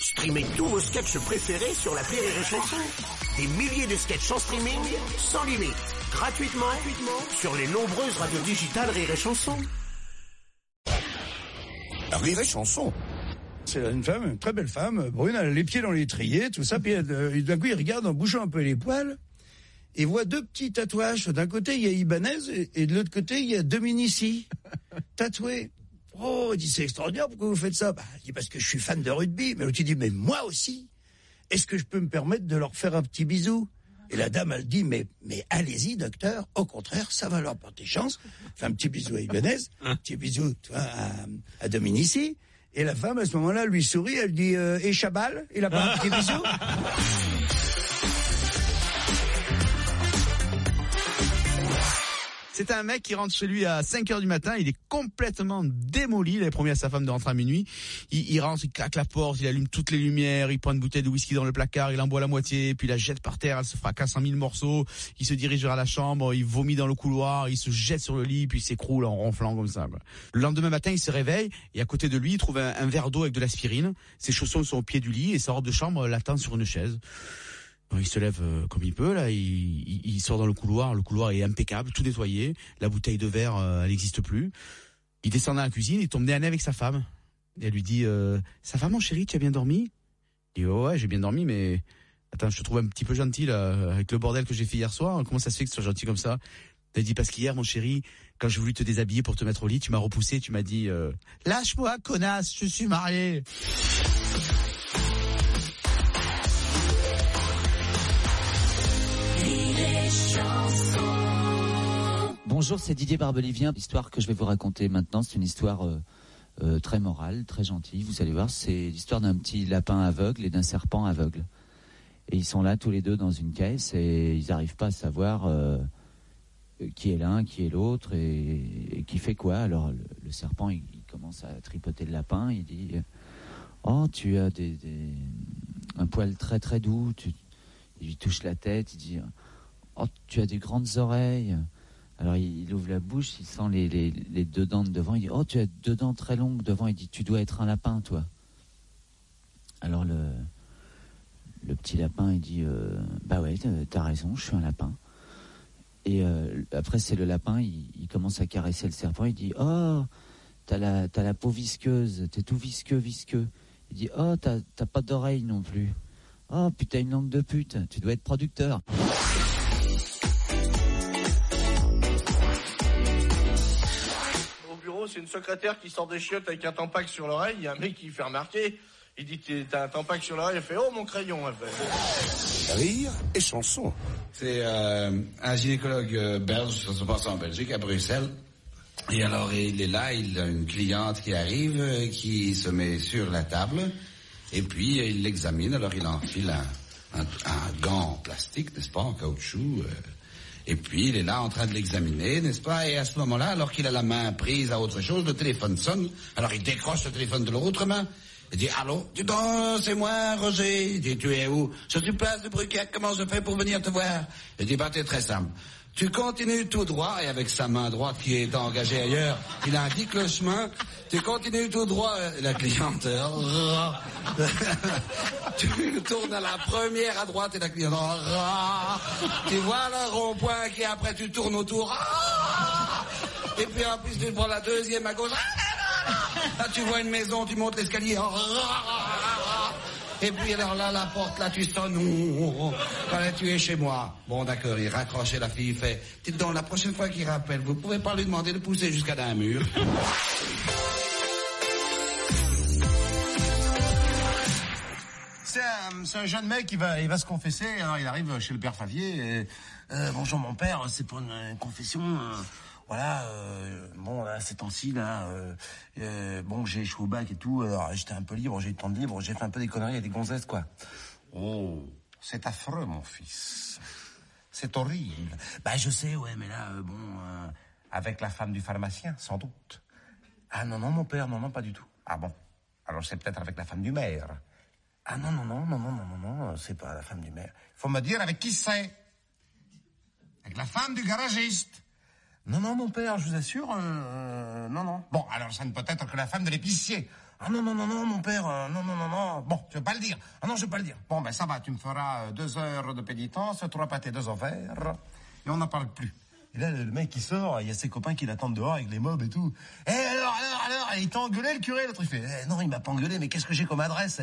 Streamez tous vos sketchs préférés sur la Rire et Chanson. Des milliers de sketchs en streaming, sans limite, gratuitement, gratuitement sur les nombreuses radios digitales Rire et Chanson. Rire et Chanson. C'est une femme, une très belle femme, brune, elle a les pieds dans l'étrier, tout ça, puis elle, euh, d'un coup il regarde en bougeant un peu les poils, et voit deux petits tatouages. D'un côté il y a Ibanez, et, et de l'autre côté il y a Dominici, tatoués. Oh, il dit c'est extraordinaire, pourquoi vous faites ça? Bah, il dit parce que je suis fan de rugby. Mais l'autre dit mais moi aussi. Est-ce que je peux me permettre de leur faire un petit bisou? Et la dame elle dit mais mais allez-y docteur. Au contraire, ça va leur porter chance. Fait un petit bisou à Ibanez, un petit bisou tu vois, à, à Dominici. Et la femme à ce moment-là lui sourit, elle dit euh, et Chabal, il a pas un petit bisou? C'est un mec qui rentre chez lui à 5 heures du matin, il est complètement démoli, il avait promis à sa femme de rentrer à minuit. Il, il rentre, il claque la porte, il allume toutes les lumières, il prend une bouteille de whisky dans le placard, il en boit la moitié, puis il la jette par terre, elle se fracasse en mille morceaux, il se dirige vers la chambre, il vomit dans le couloir, il se jette sur le lit, puis il s'écroule en ronflant comme ça. Le lendemain matin, il se réveille, et à côté de lui, il trouve un, un verre d'eau avec de l'aspirine, ses chaussons sont au pied du lit, et sa robe de chambre l'attend sur une chaise. Il se lève euh, comme il peut là, il, il- il sort dans le couloir, le couloir est impeccable, tout nettoyé, la bouteille de verre euh, elle n'existe plus. Il descend dans la cuisine, il tombe à nez avec sa femme. Et elle lui dit euh, "Ça va mon chéri, tu as bien dormi? Il dit "Oh, "Ouais, j'ai bien dormi mais attends, je te trouve un petit peu gentil là avec le bordel que j'ai fait hier soir, comment ça se fait que tu sois gentil comme ça? Elle dit parce qu'hier mon chéri, quand j'ai voulu te déshabiller pour te mettre au lit, tu m'as repoussé, tu m'as dit euh, "Lâche-moi connasse, je suis marié." Bonjour, c'est Didier Barbelivien. L'histoire que je vais vous raconter maintenant, c'est une histoire euh, euh, très morale, très gentille. Vous allez voir, c'est l'histoire d'un petit lapin aveugle et d'un serpent aveugle. Et ils sont là tous les deux dans une caisse et ils n'arrivent pas à savoir euh, qui est l'un, qui est l'autre et, qui fait quoi. Alors le, serpent, il, commence à tripoter le lapin. Il dit Oh, tu as un poil très très doux. Il lui touche la tête. Il dit Oh, tu as des grandes oreilles. Alors il, ouvre la bouche, il sent les, deux dents de devant, il dit Oh, tu as deux dents très longues devant, il dit Tu dois être un lapin, toi. Alors le, petit lapin, il dit euh, Bah ouais, t'as- raison, je suis un lapin. Et euh, après, c'est le lapin, il, commence à caresser le serpent, il dit Oh, t'as la, la peau visqueuse, t'es tout visqueux, visqueux. Il dit Oh, t'as pas d'oreille non plus. Oh, t'as une langue de pute, tu dois être producteur. C'est une secrétaire qui sort des chiottes avec un tampac sur l'oreille. Il y a un mec qui fait remarquer. Il dit T'as un tampac sur l'oreille. Elle fait Oh mon crayon. Elle fait. Rire et Chanson. C'est euh, un gynécologue euh, belge, ça se passe en Belgique, à Bruxelles. Et alors, il est là, il a une cliente qui arrive, euh, qui se met sur la table, et puis il l'examine, alors il enfile un, un, un gant en plastique, n'est-ce pas, en caoutchouc, euh, et puis il est là en train de l'examiner, n'est-ce pas, et à ce moment-là, alors qu'il a la main prise à autre chose, le téléphone sonne, alors il décroche le téléphone de l'autre main, il dit, allô, dis donc, c'est moi, Roger. Il dit, tu es où? Je suis place de Bruquette, comment je fais pour venir te voir? Il dit, bah, t'es très simple. Tu continues tout droit, et avec sa main droite qui est engagée ailleurs, il indique le chemin. Tu continues tout droit, et la cliente, euh, tu tournes à la première à droite, et la cliente, tu vois le rond-point qui après tu tournes autour, et puis en plus tu prends la deuxième à gauche, Là, tu vois une maison, tu montes l'escalier. Et puis alors là, la porte, là, tu sonnes. Voilà, tu es chez moi. Bon, d'accord, il raccroche et la fille fait. Dites donc, la prochaine fois qu'il rappelle, vous pouvez pas lui demander de pousser jusqu'à d'un mur. C'est un, un jeune mec qui va, il va se confesser. Alors il arrive chez le père Favier. Euh, bonjour mon père, c'est pour une, une confession. euh, voilà, euh, bon là ces temps-ci là, euh, euh, bon j'ai échoué au bac et tout. Alors j'étais un peu libre, j'ai eu le temps de libre, j'ai fait un peu des conneries et des gonzesses quoi. Oh, c'est affreux mon fils. C'est horrible. Bah je sais, ouais, mais là bon, avec la femme du pharmacien, sans doute. Ah non non mon père, non non pas du tout. Ah bon, alors c'est peut-être avec la femme du maire. Ah non, non, non, non, non, non, non, non, c'est pas la femme du maire. Faut me dire avec qui c'est. Avec la femme du garagiste. Non, non, mon père, je vous assure, euh, non, non. Bon, alors ça ne peut être que la femme de l'épicier. Ah non, non, non, non, mon père, euh, non, non, non, non. Bon, je vais pas le dire. Ah non, je vais pas le dire. Bon, ben ça va, tu me feras euh, deux heures de pénitence, trois pâtés, deux ovaires, et on n'en parle plus. Et là, le mec, il sort, il y a ses copains qui l'attendent dehors avec les mobs et tout. Eh alors, alors, alors, et il t'a engueulé le curé, l'autre, il fait, eh, non, il m'a pas engueulé, mais qu'est-ce que j'ai comme adresse